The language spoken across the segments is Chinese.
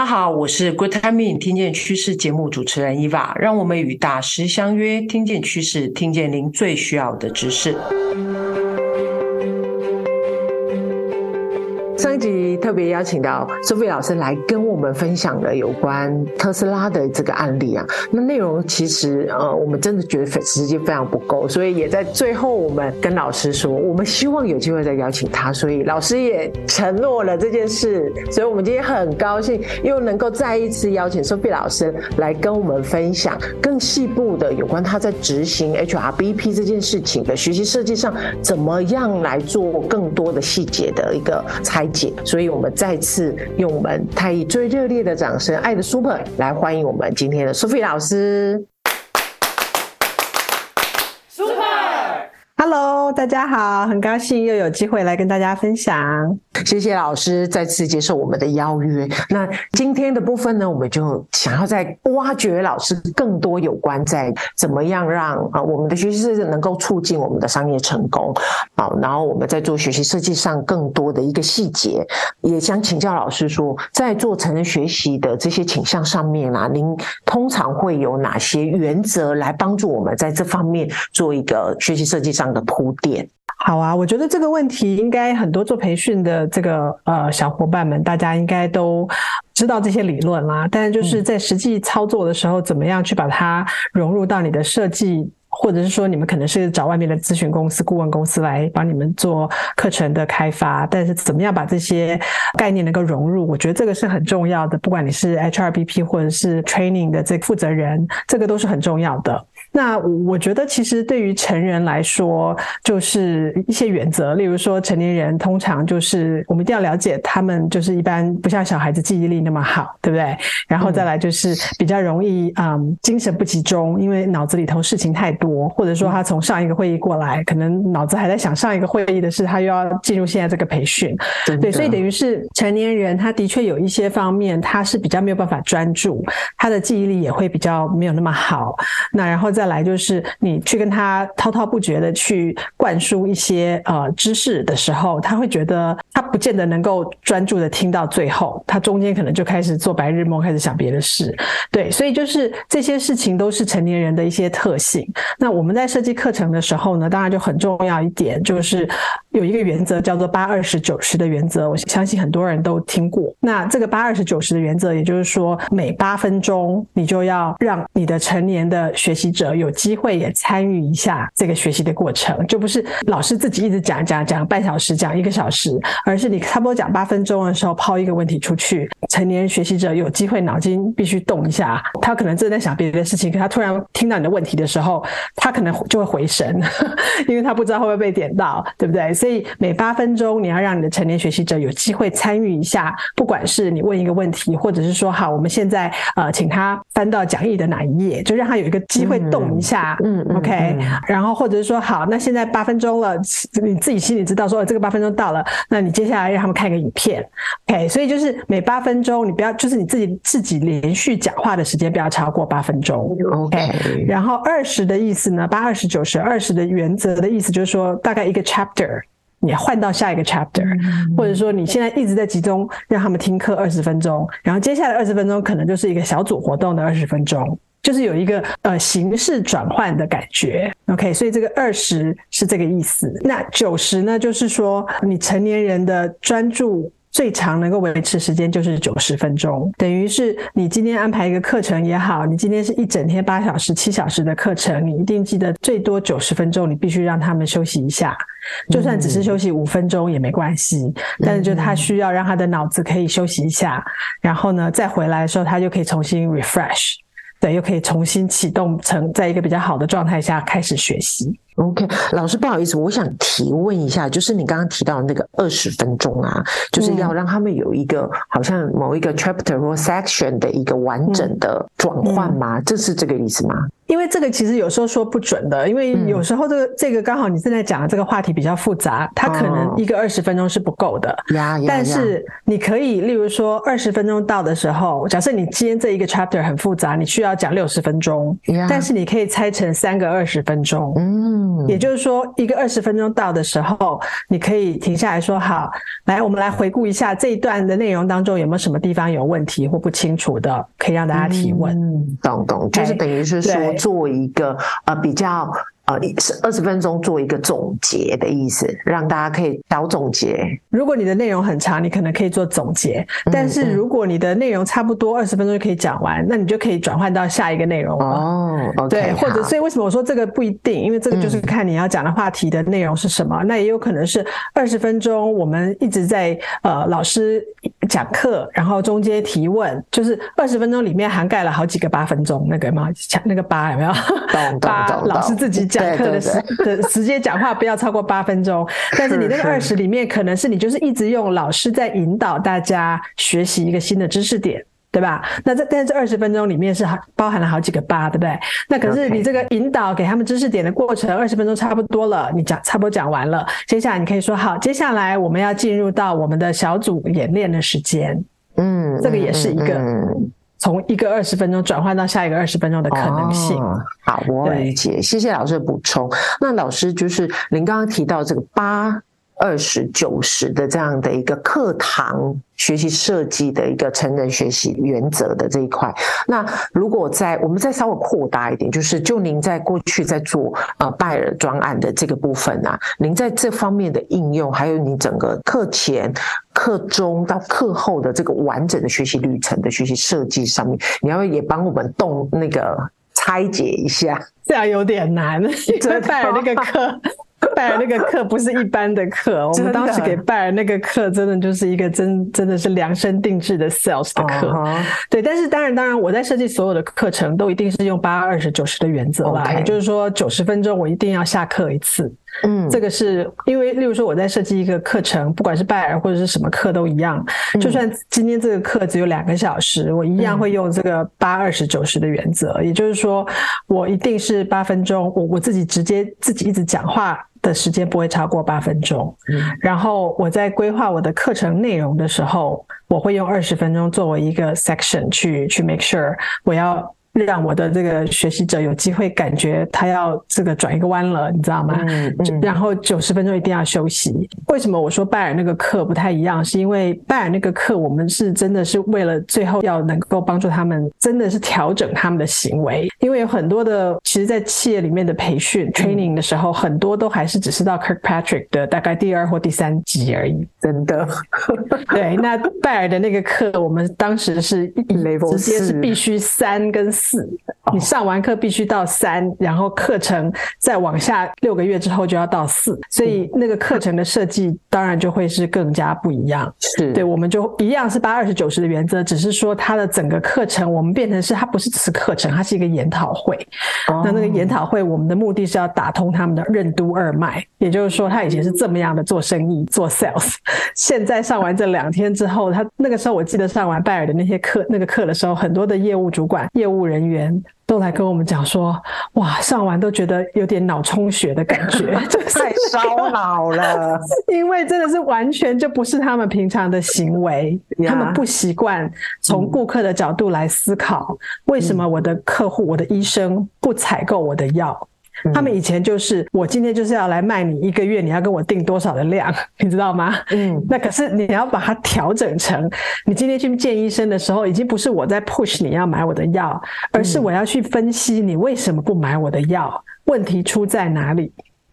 大家好，我是 Good Timing 听见趋势节目主持人 Eva，让我们与大师相约，听见趋势，听见您最需要的知识。上一集特别邀请到 Sophie 老师来跟我们分享了有关特斯拉的这个案例啊，那内容其实呃，我们真的觉得时间非常不够，所以也在最后我们跟老师说，我们希望有机会再邀请他，所以老师也承诺了这件事，所以我们今天很高兴又能够再一次邀请 Sophie 老师来跟我们分享更细部的有关他在执行 HRBP 这件事情的学习设计上，怎么样来做更多的细节的一个拆解。所以，我们再次用我们太毅最热烈的掌声，爱的 Super 来欢迎我们今天的苏菲老师。大家好，很高兴又有机会来跟大家分享。谢谢老师再次接受我们的邀约。那今天的部分呢，我们就想要再挖掘老师更多有关在怎么样让啊我们的学习设计能够促进我们的商业成功。好，然后我们在做学习设计上更多的一个细节，也想请教老师说，在做成人学习的这些倾向上面啊，您通常会有哪些原则来帮助我们在这方面做一个学习设计上的铺垫。好啊，我觉得这个问题应该很多做培训的这个呃小伙伴们，大家应该都知道这些理论啦。但是就是在实际操作的时候，怎么样去把它融入到你的设计，或者是说你们可能是找外面的咨询公司、顾问公司来帮你们做课程的开发，但是怎么样把这些概念能够融入，我觉得这个是很重要的。不管你是 HRBP 或者是 Training 的这个负责人，这个都是很重要的。那我觉得，其实对于成人来说，就是一些原则，例如说，成年人通常就是我们一定要了解他们，就是一般不像小孩子记忆力那么好，对不对？然后再来就是比较容易嗯精神不集中，因为脑子里头事情太多，或者说他从上一个会议过来，可能脑子还在想上一个会议的事，他又要进入现在这个培训，对，所以等于是成年人他的确有一些方面他是比较没有办法专注，他的记忆力也会比较没有那么好。那然后再。再来就是你去跟他滔滔不绝的去灌输一些呃知识的时候，他会觉得他不见得能够专注的听到最后，他中间可能就开始做白日梦，开始想别的事。对，所以就是这些事情都是成年人的一些特性。那我们在设计课程的时候呢，当然就很重要一点，就是有一个原则叫做八二十九十的原则，我相信很多人都听过。那这个八二十九十的原则，也就是说每八分钟你就要让你的成年的学习者。有机会也参与一下这个学习的过程，就不是老师自己一直讲讲讲半小时，讲一个小时，而是你差不多讲八分钟的时候抛一个问题出去，成年人学习者有机会脑筋必须动一下，他可能正在想别的事情，可他突然听到你的问题的时候，他可能就会回神，因为他不知道会不会被点到，对不对？所以每八分钟你要让你的成年学习者有机会参与一下，不管是你问一个问题，或者是说好，我们现在呃请他翻到讲义的哪一页，就让他有一个机会动。动一下，嗯，OK，嗯，然后或者是说，好，那现在八分钟了，你自己心里知道说这个八分钟到了，那你接下来让他们看一个影片，OK，所以就是每八分钟你不要，就是你自己自己连续讲话的时间不要超过八分钟，OK，然后二十的意思呢，八二十九十二十的原则的意思就是说，大概一个 chapter。你换到下一个 chapter，或者说你现在一直在集中让他们听课二十分钟，然后接下来二十分钟可能就是一个小组活动的二十分钟，就是有一个呃形式转换的感觉。OK，所以这个二十是这个意思。那九十呢，就是说你成年人的专注。最长能够维持时间就是九十分钟，等于是你今天安排一个课程也好，你今天是一整天八小时、七小时的课程，你一定记得最多九十分钟，你必须让他们休息一下，就算只是休息五分钟也没关系，但是就他需要让他的脑子可以休息一下，然后呢，再回来的时候他就可以重新 refresh，对，又可以重新启动成在一个比较好的状态下开始学习。OK，老师不好意思，我想提问一下，就是你刚刚提到的那个二十分钟啊，就是要让他们有一个、嗯、好像某一个 chapter 或 section 的一个完整的转换吗？嗯嗯、这是这个意思吗？因为这个其实有时候说不准的，因为有时候这个、嗯、这个刚好你正在讲的这个话题比较复杂，它可能一个二十分钟是不够的。呀、哦、但是你可以，例如说二十分钟到的时候，假设你今天这一个 chapter 很复杂，你需要讲六十分钟，但是你可以拆成三个二十分钟。嗯，也就是说，一个二十分钟到的时候，你可以停下来说：“好，来，我们来回顾一下这一段的内容当中有没有什么地方有问题或不清楚的，可以让大家提问。嗯”懂懂，就是等于是说做一个呃比较。呃，是二十分钟做一个总结的意思，让大家可以小总结。如果你的内容很长，你可能可以做总结；但是如果你的内容差不多二十分钟就可以讲完，那你就可以转换到下一个内容了。哦，okay, 对，或者所以为什么我说这个不一定？因为这个就是看你要讲的话题的内容是什么。嗯、那也有可能是二十分钟，我们一直在呃老师讲课，然后中间提问，就是二十分钟里面涵盖了好几个八分钟，那个吗？讲那个八有没有？八老师自己讲。课的时 的时间讲话不要超过八分钟，但是你那个二十里面可能是你就是一直用老师在引导大家学习一个新的知识点，对吧？那这但是这二十分钟里面是包含了好几个八，对不对？那可是你这个引导给他们知识点的过程，二十分钟差不多了，你讲差不多讲完了，接下来你可以说好，接下来我们要进入到我们的小组演练的时间，嗯，这个也是一个。从一个二十分钟转换到下一个二十分钟的可能性。哦、好，我理解，谢谢老师的补充。那老师就是您刚刚提到这个八。二十九十的这样的一个课堂学习设计的一个成人学习原则的这一块，那如果在我们再稍微扩大一点，就是就您在过去在做呃拜尔专案的这个部分啊，您在这方面的应用，还有你整个课前、课中到课后的这个完整的学习旅程的学习设计上面，你要也帮我们动那个拆解一下，这样有点难，因为拜尔那个课。拜尔那个课不是一般的课，我们当时给拜尔那个课真的就是一个真真的是量身定制的 sales 的课。Uh -huh. 对，但是当然当然，我在设计所有的课程都一定是用八二十九十的原则啦，okay. 也就是说九十分钟我一定要下课一次。嗯，这个是因为，例如说我在设计一个课程，不管是拜尔或者是什么课都一样。就算今天这个课只有两个小时，我一样会用这个八二十九十的原则。也就是说，我一定是八分钟，我我自己直接自己一直讲话的时间不会超过八分钟。然后我在规划我的课程内容的时候，我会用二十分钟作为一个 section 去去 make sure 我要。让我的这个学习者有机会感觉他要这个转一个弯了，你知道吗？嗯嗯、然后九十分钟一定要休息。为什么我说拜尔那个课不太一样？是因为拜尔那个课我们是真的是为了最后要能够帮助他们，真的是调整他们的行为。因为有很多的，其实，在企业里面的培训、嗯、training 的时候，很多都还是只是到 Kirkpatrick 的大概第二或第三级而已。真的。对，那拜尔的那个课，我们当时是一直接是必须三跟四。你上完课必须到三，然后课程再往下六个月之后就要到四，所以那个课程的设计当然就会是更加不一样。是对，我们就一样是八二十九十的原则，只是说它的整个课程我们变成是它不是只是课程，它是一个研讨会。哦。那那个研讨会，我们的目的是要打通他们的任督二脉，也就是说他以前是这么样的做生意做 sales，现在上完这两天之后，他那个时候我记得上完拜尔的那些课那个课的时候，很多的业务主管、业务人员都来跟我们讲说，哇，上完都觉得有点脑充血的感觉，太烧脑了。因为真的是完全就不是他们平常的行为，他们不习惯从顾客的角度来思考，为什么我的客户、我的医生不采购我的药。他们以前就是我今天就是要来卖你一个月，你要跟我定多少的量，你知道吗？嗯，那可是你要把它调整成，你今天去见医生的时候，已经不是我在 push 你要买我的药，而是我要去分析你为什么不买我的药，问题出在哪里。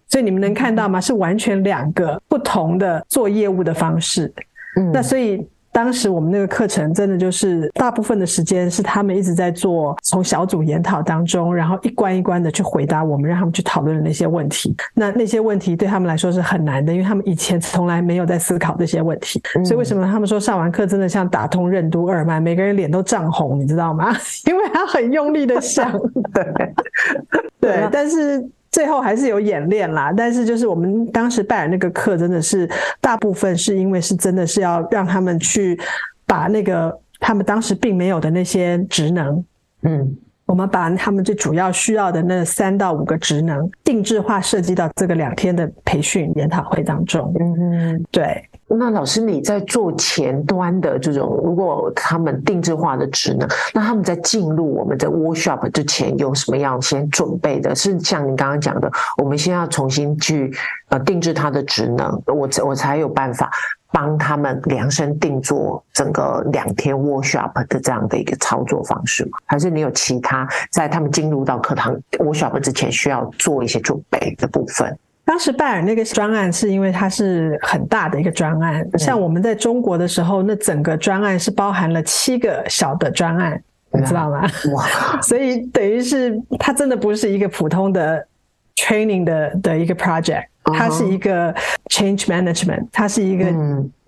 所以你们能看到吗？是完全两个不同的做业务的方式。嗯，那所以。当时我们那个课程真的就是大部分的时间是他们一直在做，从小组研讨当中，然后一关一关的去回答我们，让他们去讨论的那些问题。那那些问题对他们来说是很难的，因为他们以前从来没有在思考这些问题。所以为什么他们说上完课真的像打通任督二脉，每个人脸都涨红，你知道吗？因为他很用力的想。对对，但是。最后还是有演练啦，但是就是我们当时拜尔那个课，真的是大部分是因为是真的是要让他们去把那个他们当时并没有的那些职能，嗯，我们把他们最主要需要的那三到五个职能定制化设计到这个两天的培训研讨会当中。嗯嗯，对。那老师，你在做前端的这种，如果他们定制化的职能，那他们在进入我们的 workshop 之前有什么样先准备的？是像您刚刚讲的，我们先要重新去呃定制他的职能，我我才有办法帮他们量身定做整个两天 workshop 的这样的一个操作方式吗？还是你有其他在他们进入到课堂 workshop 之前需要做一些准备的部分？当时拜尔那个专案是因为它是很大的一个专案，像我们在中国的时候，那整个专案是包含了七个小的专案，你知道吗？哇！所以等于是它真的不是一个普通的 training 的的一个 project，它是一个 change management，它是一个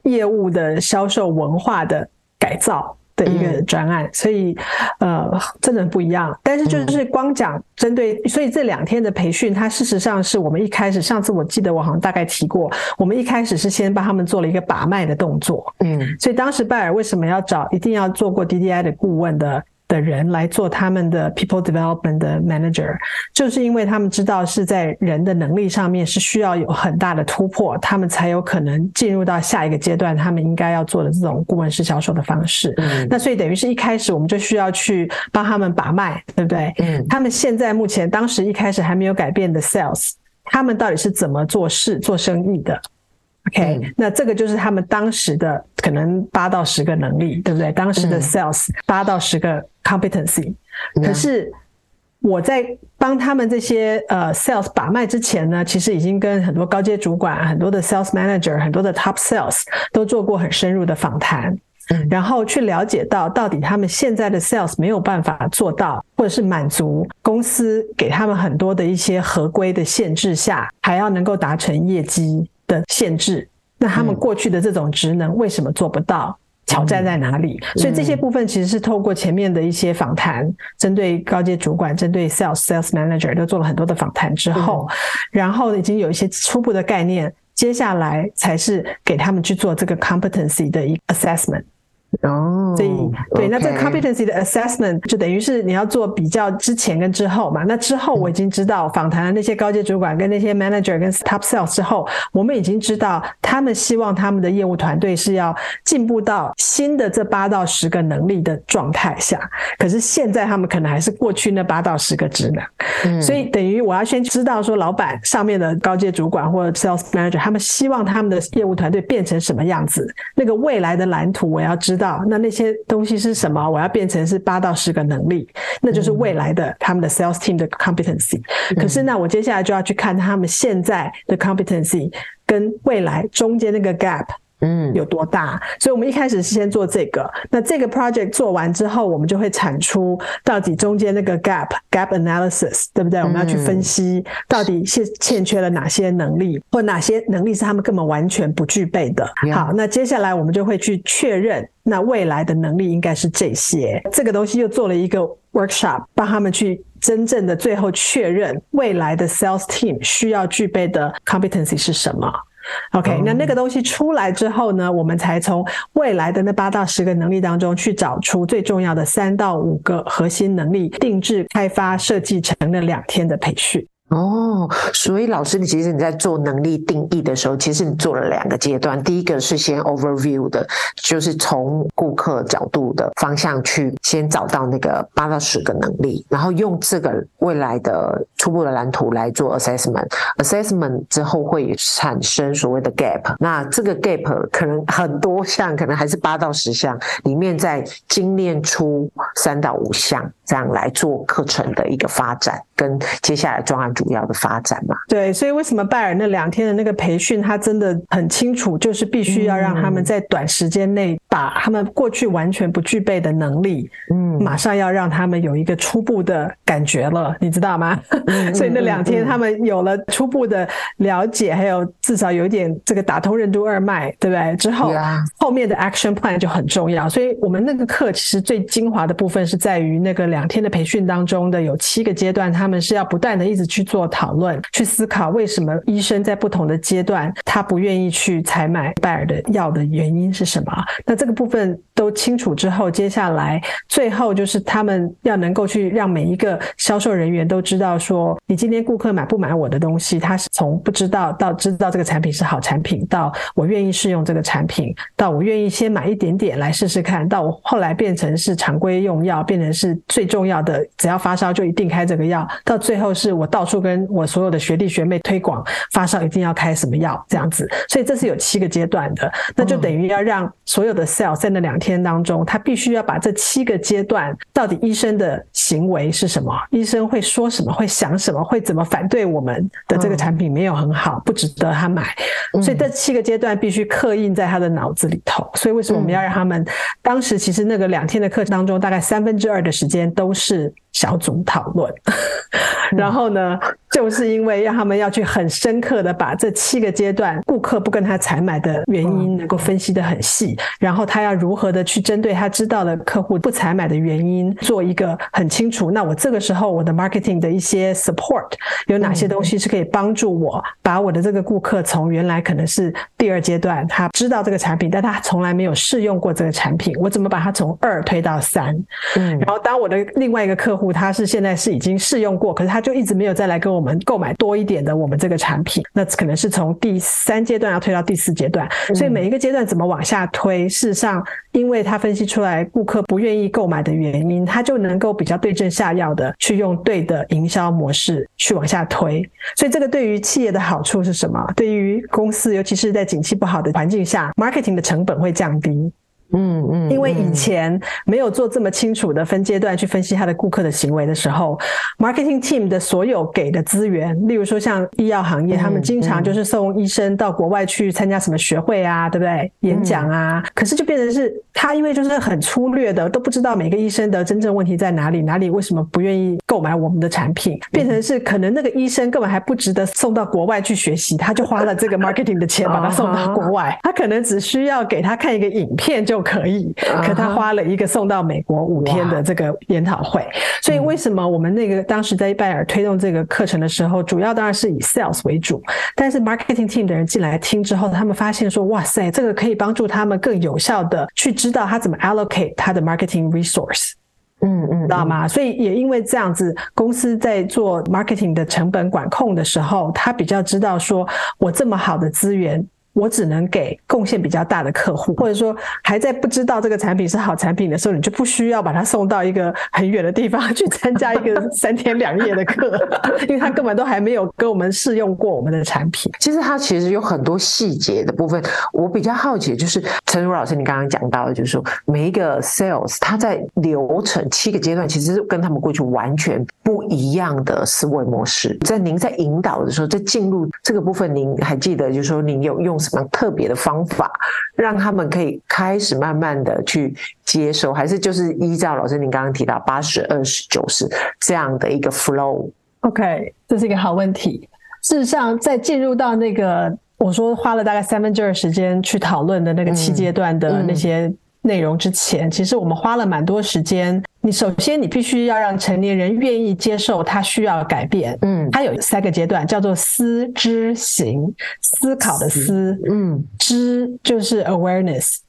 业务的销售文化的改造。的一个专案，嗯、所以呃，真的不一样。但是就是光讲针对，所以这两天的培训，它事实上是我们一开始，上次我记得我好像大概提过，我们一开始是先帮他们做了一个把脉的动作。嗯，所以当时拜尔为什么要找一定要做过 DDI 的顾问的？的人来做他们的 people development 的 manager，就是因为他们知道是在人的能力上面是需要有很大的突破，他们才有可能进入到下一个阶段，他们应该要做的这种顾问式销售的方式。那所以等于是一开始我们就需要去帮他们把脉，对不对？嗯，他们现在目前当时一开始还没有改变的 sales，他们到底是怎么做事做生意的？OK，嗯，那这个就是他们当时的可能八到十个能力，对不对？当时的 sales 八到十个 competency。可是我在帮他们这些呃 sales 把脉之前呢，其实已经跟很多高阶主管、很多的 sales manager、很多的 top sales 都做过很深入的访谈，然后去了解到到底他们现在的 sales 没有办法做到，或者是满足公司给他们很多的一些合规的限制下，还要能够达成业绩。的限制，那他们过去的这种职能为什么做不到？挑战在哪里？所以这些部分其实是透过前面的一些访谈，针对高阶主管、针对 sales、sales manager 都做了很多的访谈之后，然后已经有一些初步的概念，接下来才是给他们去做这个 competency 的一个 assessment。哦，所以对，那这个 competency 的 assessment 就等于是你要做比较之前跟之后嘛。那之后我已经知道访谈了那些高阶主管跟那些 manager 跟 top sales 之后，我们已经知道他们希望他们的业务团队是要进步到新的这八到十个能力的状态下。可是现在他们可能还是过去那八到十个职能。嗯，所以等于我要先知道说老板上面的高阶主管或者 sales manager 他们希望他们的业务团队变成什么样子，那个未来的蓝图我要知道。到那那些东西是什么？我要变成是八到十个能力，那就是未来的他们的 sales team 的 competency。可是那我接下来就要去看他们现在的 competency 跟未来中间那个 gap。嗯，有多大？所以我们一开始是先做这个。那这个 project 做完之后，我们就会产出到底中间那个 gap gap analysis，对不对？我们要去分析到底是欠缺了哪些能力，或哪些能力是他们根本完全不具备的。好，那接下来我们就会去确认，那未来的能力应该是这些。这个东西又做了一个 workshop，帮他们去真正的最后确认未来的 sales team 需要具备的 competency 是什么。OK，那那个东西出来之后呢，我们才从未来的那八到十个能力当中去找出最重要的三到五个核心能力，定制、开发、设计成那两天的培训。哦，所以老师，你其实你在做能力定义的时候，其实你做了两个阶段。第一个是先 overview 的，就是从顾客角度的方向去先找到那个八到十个能力，然后用这个未来的初步的蓝图来做 assessment。assessment 之后会产生所谓的 gap，那这个 gap 可能很多项，可能还是八到十项里面再精炼出三到五项，这样来做课程的一个发展跟接下来专案。主要的发展嘛，对，所以为什么拜尔那两天的那个培训，他真的很清楚，就是必须要让他们在短时间内把他们过去完全不具备的能力，嗯，马上要让他们有一个初步的感觉了，你知道吗？所以那两天他们有了初步的了解，还有至少有一点这个打通任督二脉，对不对？之后后面的 action plan 就很重要。所以我们那个课其实最精华的部分是在于那个两天的培训当中的有七个阶段，他们是要不断的一直去做讨论，去思考为什么医生在不同的阶段他不愿意去采买拜耳的药的原因是什么？那这个部分都清楚之后，接下来最后就是他们要能够去让每一个销售人员都知道说，你今天顾客买不买我的东西，他是从不知道到知道这个产品是好产品，到我愿意试用这个产品，到我愿意先买一点点来试试看，到我后来变成是常规用药，变成是最重要的，只要发烧就一定开这个药，到最后是我到处跟我所有的学弟学妹推广，发烧一定要开什么药这样子，所以这是有七个阶段的，那就等于要让所有的 sales 在那两天当中，他必须要把这七个阶段到底医生的行为是什么，医生会说什么，会想什么，会怎么反对我们的这个产品没有很好，不值得他买，所以这七个阶段必须刻印在他的脑子里头。所以为什么我们要让他们？当时其实那个两天的课程当中，大概三分之二的时间都是。小组讨论，然后呢，就是因为让他们要去很深刻的把这七个阶段顾客不跟他采买的原因能够分析的很细，然后他要如何的去针对他知道的客户不采买的原因做一个很清楚。那我这个时候我的 marketing 的一些 support 有哪些东西是可以帮助我把我的这个顾客从原来可能是第二阶段他知道这个产品，但他从来没有试用过这个产品，我怎么把他从二推到三？嗯，然后当我的另外一个客户。他是现在是已经试用过，可是他就一直没有再来跟我们购买多一点的我们这个产品，那可能是从第三阶段要推到第四阶段，所以每一个阶段怎么往下推，事实上，因为他分析出来顾客不愿意购买的原因，他就能够比较对症下药的去用对的营销模式去往下推，所以这个对于企业的好处是什么？对于公司，尤其是在景气不好的环境下，marketing 的成本会降低。嗯嗯，因为以前没有做这么清楚的分阶段去分析他的顾客的行为的时候，marketing team 的所有给的资源，例如说像医药行业，他们经常就是送医生到国外去参加什么学会啊，对不对？演讲啊，可是就变成是他因为就是很粗略的，都不知道每个医生的真正问题在哪里，哪里为什么不愿意购买我们的产品，变成是可能那个医生根本还不值得送到国外去学习，他就花了这个 marketing 的钱把他送到国外，他可能只需要给他看一个影片就。可以，可他花了一个送到美国五天的这个研讨会，所以为什么我们那个当时在拜耳推动这个课程的时候，主要当然是以 sales 为主，但是 marketing team 的人进来听之后，他们发现说，哇塞，这个可以帮助他们更有效的去知道他怎么 allocate 他的 marketing resource，嗯嗯，知道吗？所以也因为这样子，公司在做 marketing 的成本管控的时候，他比较知道说我这么好的资源。我只能给贡献比较大的客户，或者说还在不知道这个产品是好产品的时候，你就不需要把它送到一个很远的地方去参加一个 三天两夜的课，因为他根本都还没有跟我们试用过我们的产品。其实它其实有很多细节的部分，我比较好奇，就是陈如老师你刚刚讲到的，就是说每一个 sales 他在流程七个阶段，其实是跟他们过去完全不一样的思维模式。在您在引导的时候，在进入这个部分，您还记得就是说您有用什么特别的方法，让他们可以开始慢慢的去接受，还是就是依照老师您刚刚提到八十二十九十这样的一个 flow？OK，这是一个好问题。事实上，在进入到那个我说花了大概三分之二时间去讨论的那个七阶段的那些内容之前，其实我们花了蛮多时间。你首先，你必须要让成年人愿意接受他需要改变。嗯，他有三个阶段，叫做思知行。思考的思，嗯，知就是 awareness，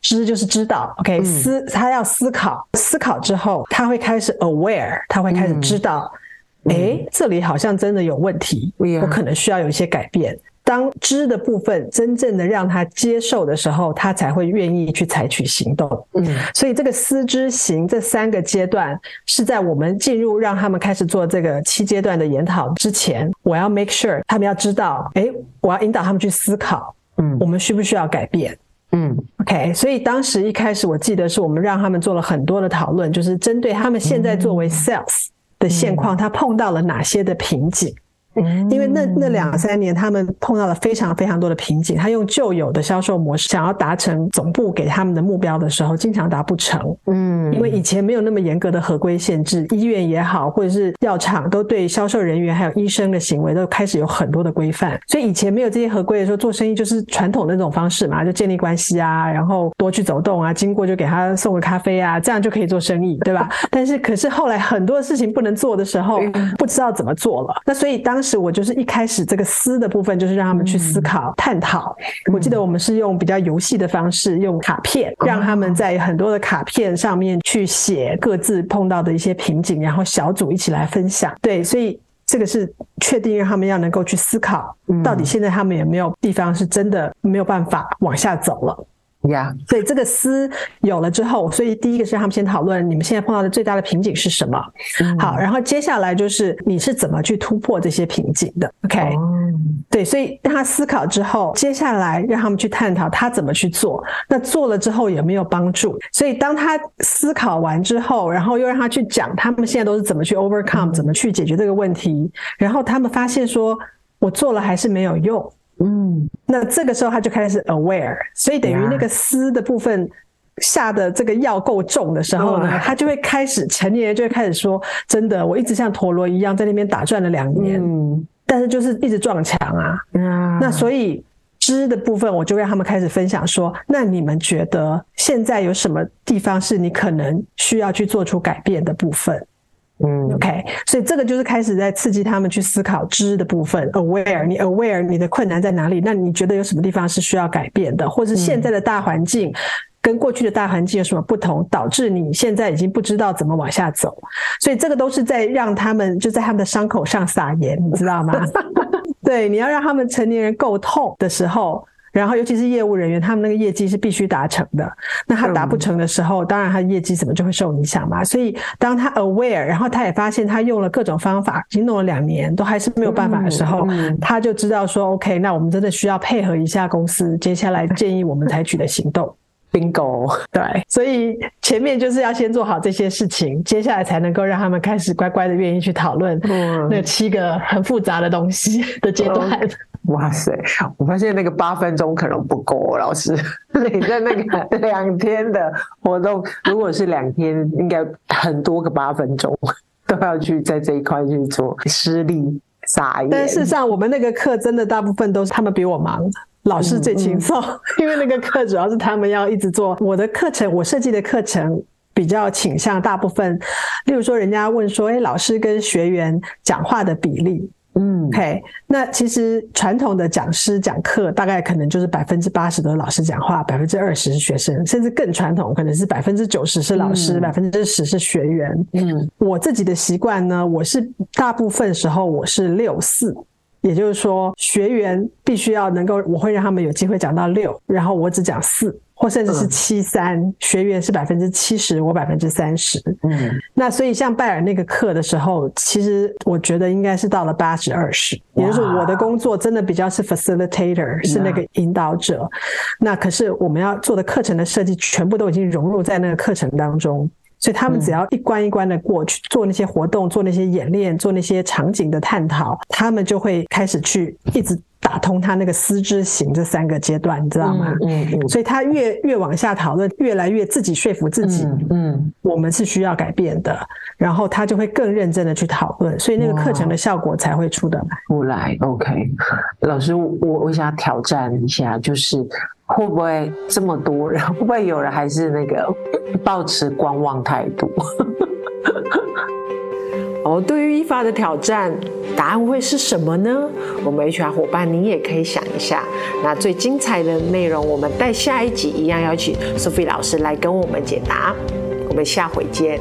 知就是知道。OK，思他要思考，思考之后他会开始 aware，他会开始知道，诶，这里好像真的有问题，我可能需要有一些改变。当知的部分真正的让他接受的时候，他才会愿意去采取行动。嗯，所以这个思知行这三个阶段是在我们进入让他们开始做这个七阶段的研讨之前，我要 make sure 他们要知道，哎，我要引导他们去思考，嗯，我们需不需要改变？嗯，OK。所以当时一开始我记得是我们让他们做了很多的讨论，就是针对他们现在作为 sales 的现况，他碰到了哪些的瓶颈。因为那那两三年，他们碰到了非常非常多的瓶颈。他用旧有的销售模式，想要达成总部给他们的目标的时候，经常达不成。嗯，因为以前没有那么严格的合规限制，医院也好，或者是药厂，都对销售人员还有医生的行为都开始有很多的规范。所以以前没有这些合规的时候，做生意就是传统的那种方式嘛，就建立关系啊，然后多去走动啊，经过就给他送个咖啡啊，这样就可以做生意，对吧？但是可是后来很多事情不能做的时候，不知道怎么做了。那所以当当时我就是一开始这个思的部分，就是让他们去思考、探讨。我记得我们是用比较游戏的方式，用卡片，让他们在很多的卡片上面去写各自碰到的一些瓶颈，然后小组一起来分享。对，所以这个是确定让他们要能够去思考，到底现在他们有没有地方是真的没有办法往下走了。呀，Yeah. 所以这个思有了之后，所以第一个是让他们先讨论你们现在碰到的最大的瓶颈是什么。嗯、好，然后接下来就是你是怎么去突破这些瓶颈的。OK，、嗯、对，所以让他思考之后，接下来让他们去探讨他怎么去做。那做了之后有没有帮助？所以当他思考完之后，然后又让他去讲他们现在都是怎么去 overcome，、嗯、怎么去解决这个问题。然后他们发现说，我做了还是没有用。嗯，那这个时候他就开始 aware，所以等于那个思的部分下的这个药够重的时候呢，他就会开始成年人就会开始说，真的，我一直像陀螺一样在那边打转了两年，嗯，但是就是一直撞墙啊，嗯，那所以知的部分我就让他们开始分享说，那你们觉得现在有什么地方是你可能需要去做出改变的部分？嗯，OK，所以这个就是开始在刺激他们去思考知的部分，aware，你 aware 你的困难在哪里？那你觉得有什么地方是需要改变的？或是现在的大环境跟过去的大环境有什么不同，导致你现在已经不知道怎么往下走？所以这个都是在让他们就在他们的伤口上撒盐，你知道吗？对，你要让他们成年人够痛的时候。然后，尤其是业务人员，他们那个业绩是必须达成的。那他达不成的时候，当然他业绩怎么就会受影响嘛。所以，当他 aware，然后他也发现他用了各种方法，已经弄了两年都还是没有办法的时候，他就知道说，OK，那我们真的需要配合一下公司接下来建议我们采取的行动。Bingo，对，所以前面就是要先做好这些事情，接下来才能够让他们开始乖乖的愿意去讨论那七个很复杂的东西的阶段。嗯哇塞！我发现那个八分钟可能不够，老师，你在那个两天的活动，如果是两天，应该很多个八分钟 都要去在这一块去做失力撒盐。但事实上，我们那个课真的大部分都是他们比我忙，老师最轻松，嗯嗯、因为那个课主要是他们要一直做。我的课程，我设计的课程比较倾向大部分，例如说，人家问说，哎，老师跟学员讲话的比例。嗯，OK，那其实传统的讲师讲课大概可能就是百分之八十都是老师讲话，百分之二十是学生，甚至更传统可能是百分之九十是老师，百分之十是学员。嗯，我自己的习惯呢，我是大部分时候我是六四，也就是说学员必须要能够，我会让他们有机会讲到六，然后我只讲四。或甚至是七三、嗯、学员是百分之七十，我百分之三十。嗯，那所以像拜尔那个课的时候，其实我觉得应该是到了八十二十，也就是我的工作真的比较是 facilitator，是那个引导者。那可是我们要做的课程的设计，全部都已经融入在那个课程当中，所以他们只要一关一关的过去做那些活动，做那些演练，做那些场景的探讨，他们就会开始去一直。打通他那个思知行这三个阶段，你知道吗？嗯嗯。嗯，所以他越越往下讨论，越来越自己说服自己。嗯，嗯，我们是需要改变的，然后他就会更认真的去讨论，所以那个课程的效果才会出得来。出来，OK。老师，我我想挑战一下，就是会不会这么多人，会不会有人还是那个 抱持观望态度？哦，对于一发的挑战，答案会是什么呢？我们 HR 伙伴，你也可以想一下。那最精彩的内容，我们待下一集一样邀请 Sophie 老师来跟我们解答。我们下回见。